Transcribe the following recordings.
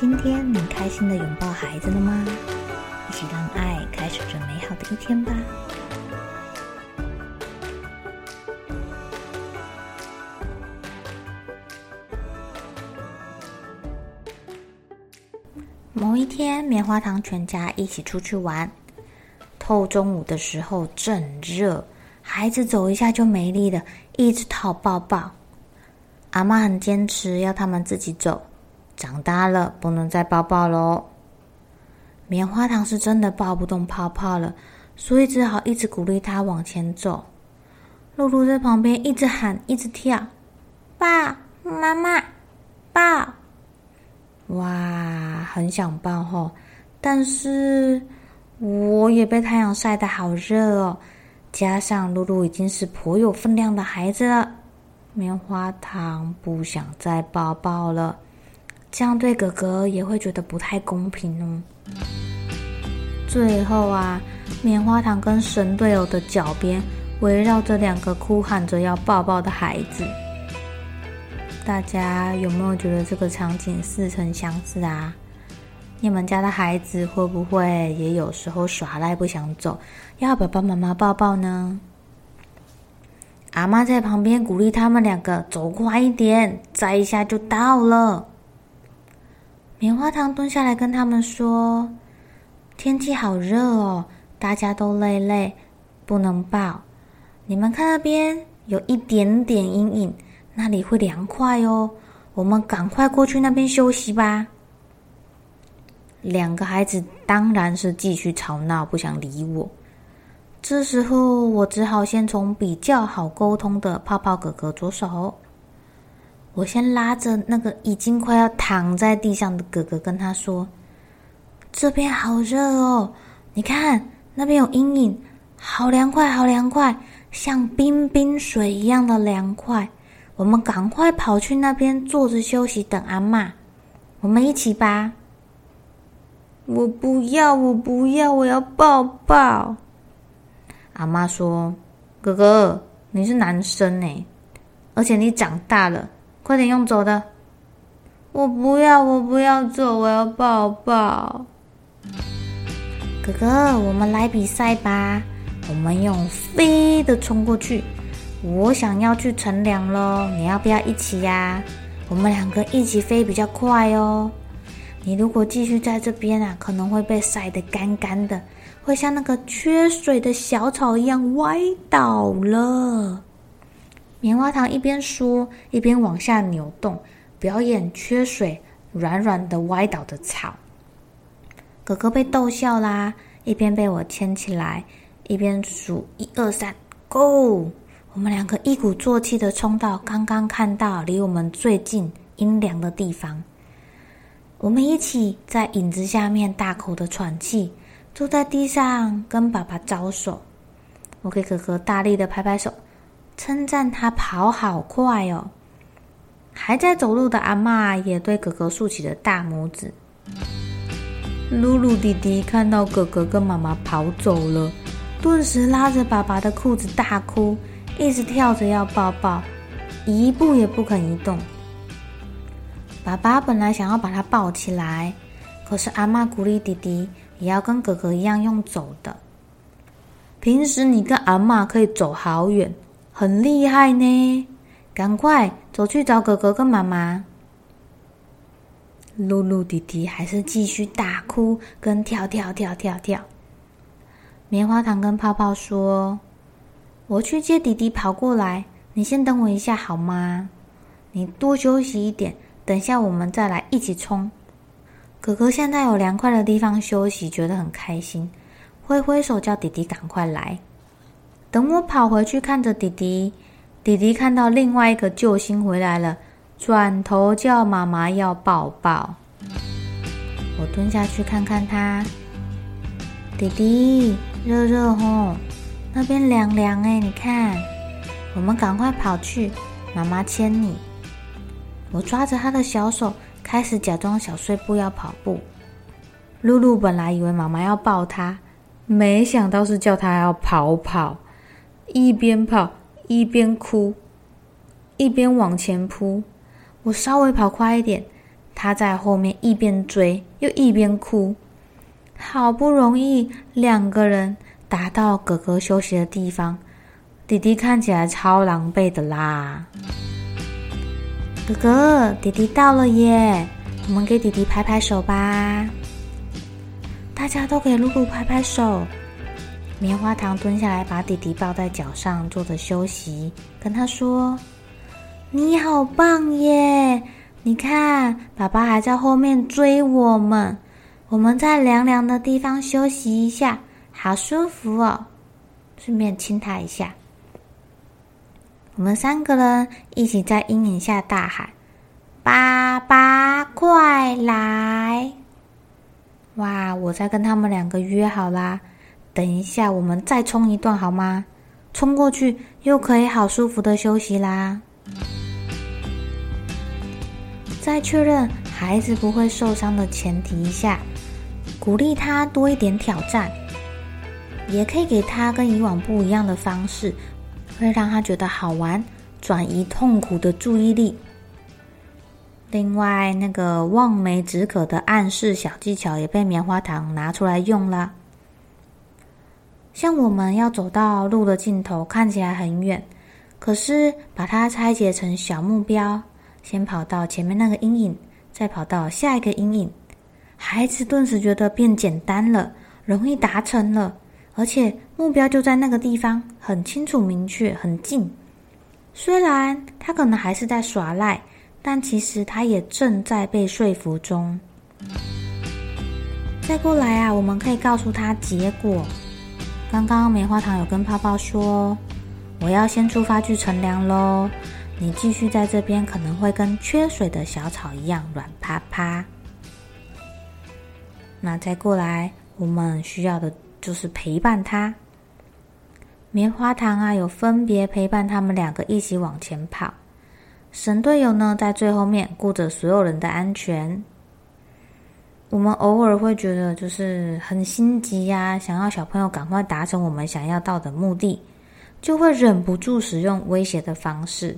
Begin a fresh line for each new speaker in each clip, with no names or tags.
今天你开心的拥抱孩子了吗？一起让爱开始这美好的一天吧。某一天，棉花糖全家一起出去玩。透中午的时候正热，孩子走一下就没力了，一直讨抱抱。阿妈很坚持要他们自己走。长大了不能再抱抱喽。棉花糖是真的抱不动泡泡了，所以只好一直鼓励他往前走。露露在旁边一直喊，一直跳，抱妈妈，抱！哇，很想抱吼，但是我也被太阳晒得好热哦。加上露露已经是颇有分量的孩子了，棉花糖不想再抱抱了。这样对哥哥也会觉得不太公平哦。最后啊，棉花糖跟神队友的脚边围绕着两个哭喊着要抱抱的孩子。大家有没有觉得这个场景似曾相识啊？你们家的孩子会不会也有时候耍赖不想走，要爸爸妈妈抱抱呢？阿妈在旁边鼓励他们两个走快一点，再一下就到了。棉花糖蹲下来跟他们说：“天气好热哦，大家都累累，不能抱。你们看那边有一点点阴影，那里会凉快哦。我们赶快过去那边休息吧。”两个孩子当然是继续吵闹，不想理我。这时候，我只好先从比较好沟通的泡泡哥哥着手。我先拉着那个已经快要躺在地上的哥哥，跟他说：“这边好热哦，你看那边有阴影，好凉快，好凉快，像冰冰水一样的凉快。我们赶快跑去那边坐着休息，等阿妈。我们一起吧。”我不要，我不要，我要抱抱。阿妈说：“哥哥，你是男生呢，而且你长大了。”快点用走的！我不要，我不要走，我要抱抱。哥哥，我们来比赛吧！我们用飞的冲过去。我想要去乘凉喽，你要不要一起呀？我们两个一起飞比较快哦。你如果继续在这边啊，可能会被晒得干干的，会像那个缺水的小草一样歪倒了。棉花糖一边说，一边往下扭动，表演缺水、软软的歪倒的草。哥哥被逗笑啦，一边被我牵起来，一边数一二三，Go！我们两个一鼓作气的冲到刚刚看到离我们最近阴凉的地方。我们一起在影子下面大口的喘气，坐在地上跟爸爸招手。我给哥哥大力的拍拍手。称赞他跑好快哦！还在走路的阿妈也对哥哥竖起了大拇指。露露弟弟看到哥哥跟妈妈跑走了，顿时拉着爸爸的裤子大哭，一直跳着要抱抱，一步也不肯移动。爸爸本来想要把他抱起来，可是阿妈鼓励弟弟也要跟哥哥一样用走的。平时你跟阿妈可以走好远。很厉害呢！赶快走去找哥哥跟妈妈。露露弟弟还是继续大哭，跟跳跳跳跳跳。棉花糖跟泡泡说：“我去接弟弟跑过来，你先等我一下好吗？你多休息一点，等下我们再来一起冲。”哥哥现在有凉快的地方休息，觉得很开心，挥挥手叫弟弟赶快来。等我跑回去看着弟弟，弟弟看到另外一个救星回来了，转头叫妈妈要抱抱。我蹲下去看看他。弟弟，热热吼，那边凉凉哎，你看，我们赶快跑去，妈妈牵你。我抓着他的小手，开始假装小碎步要跑步。露露本来以为妈妈要抱他，没想到是叫他要跑跑，一边跑一边哭，一边往前扑。我稍微跑快一点，他在后面一边追又一边哭。好不容易两个人达到哥哥休息的地方，弟弟看起来超狼狈的啦。哥哥，弟弟到了耶！我们给弟弟拍拍手吧。大家都给露露拍拍手。棉花糖蹲下来，把弟弟抱在脚上，坐着休息，跟他说：“你好棒耶！你看，爸爸还在后面追我们。”我们在凉凉的地方休息一下，好舒服哦！顺便亲他一下。我们三个人一起在阴影下大喊：“爸爸，快来！”哇！我再跟他们两个约好啦，等一下我们再冲一段好吗？冲过去又可以好舒服的休息啦。在确认孩子不会受伤的前提下。鼓励他多一点挑战，也可以给他跟以往不一样的方式，会让他觉得好玩，转移痛苦的注意力。另外，那个望梅止渴的暗示小技巧也被棉花糖拿出来用了。像我们要走到路的尽头，看起来很远，可是把它拆解成小目标，先跑到前面那个阴影，再跑到下一个阴影。孩子顿时觉得变简单了，容易达成了，而且目标就在那个地方，很清楚明确，很近。虽然他可能还是在耍赖，但其实他也正在被说服中。再过来啊，我们可以告诉他结果。刚刚棉花糖有跟泡泡说：“我要先出发去乘凉喽，你继续在这边，可能会跟缺水的小草一样软趴趴。”那再过来，我们需要的就是陪伴他。棉花糖啊，有分别陪伴他们两个一起往前跑。神队友呢，在最后面顾着所有人的安全。我们偶尔会觉得就是很心急呀，想要小朋友赶快达成我们想要到的目的，就会忍不住使用威胁的方式，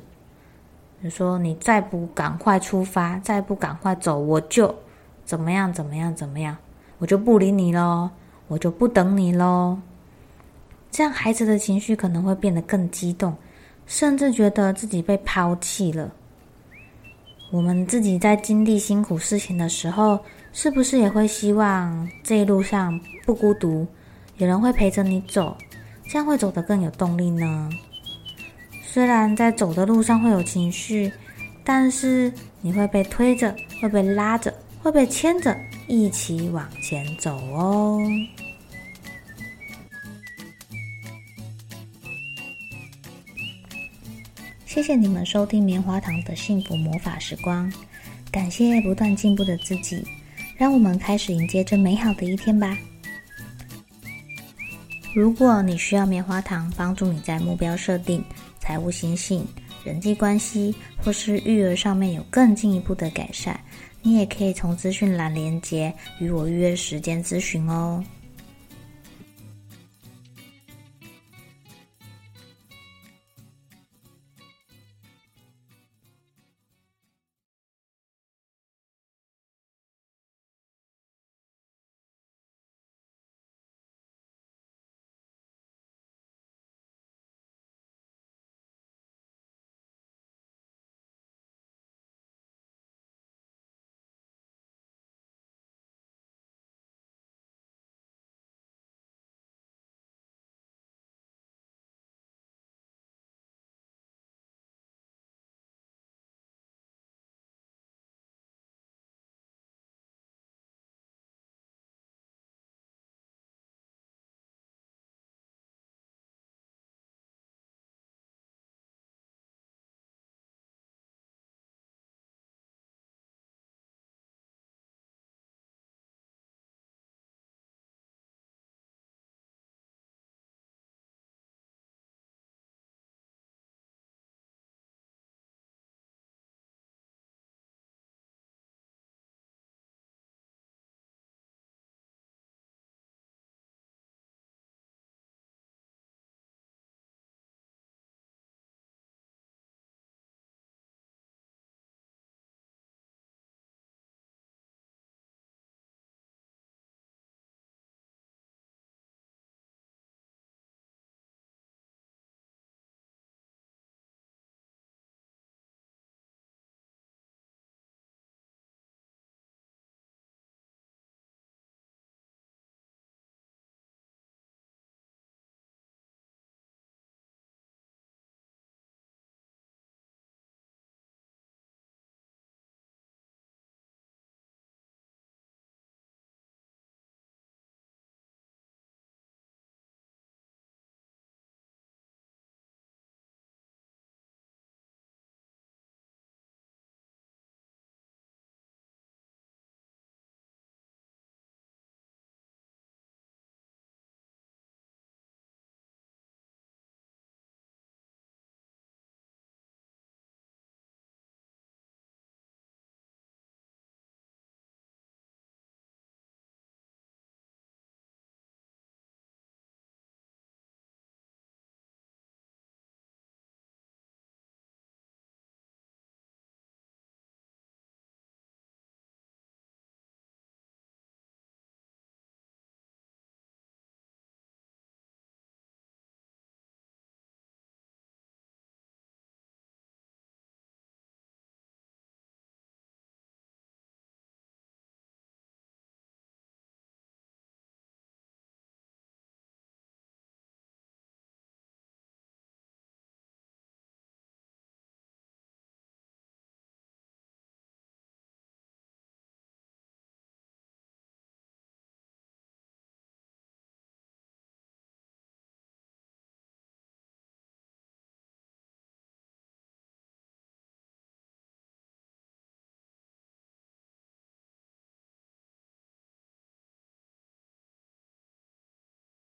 你说你再不赶快出发，再不赶快走，我就怎么样怎么样怎么样。我就不理你喽，我就不等你喽。这样孩子的情绪可能会变得更激动，甚至觉得自己被抛弃了。我们自己在经历辛苦事情的时候，是不是也会希望这一路上不孤独，有人会陪着你走，这样会走得更有动力呢？虽然在走的路上会有情绪，但是你会被推着，会被拉着，会被牵着。一起往前走哦！谢谢你们收听棉花糖的幸福魔法时光，感谢不断进步的自己，让我们开始迎接这美好的一天吧。如果你需要棉花糖帮助你在目标设定、财务心性、人际关系或是育儿上面有更进一步的改善。你也可以从资讯栏连接与我预约时间咨询哦。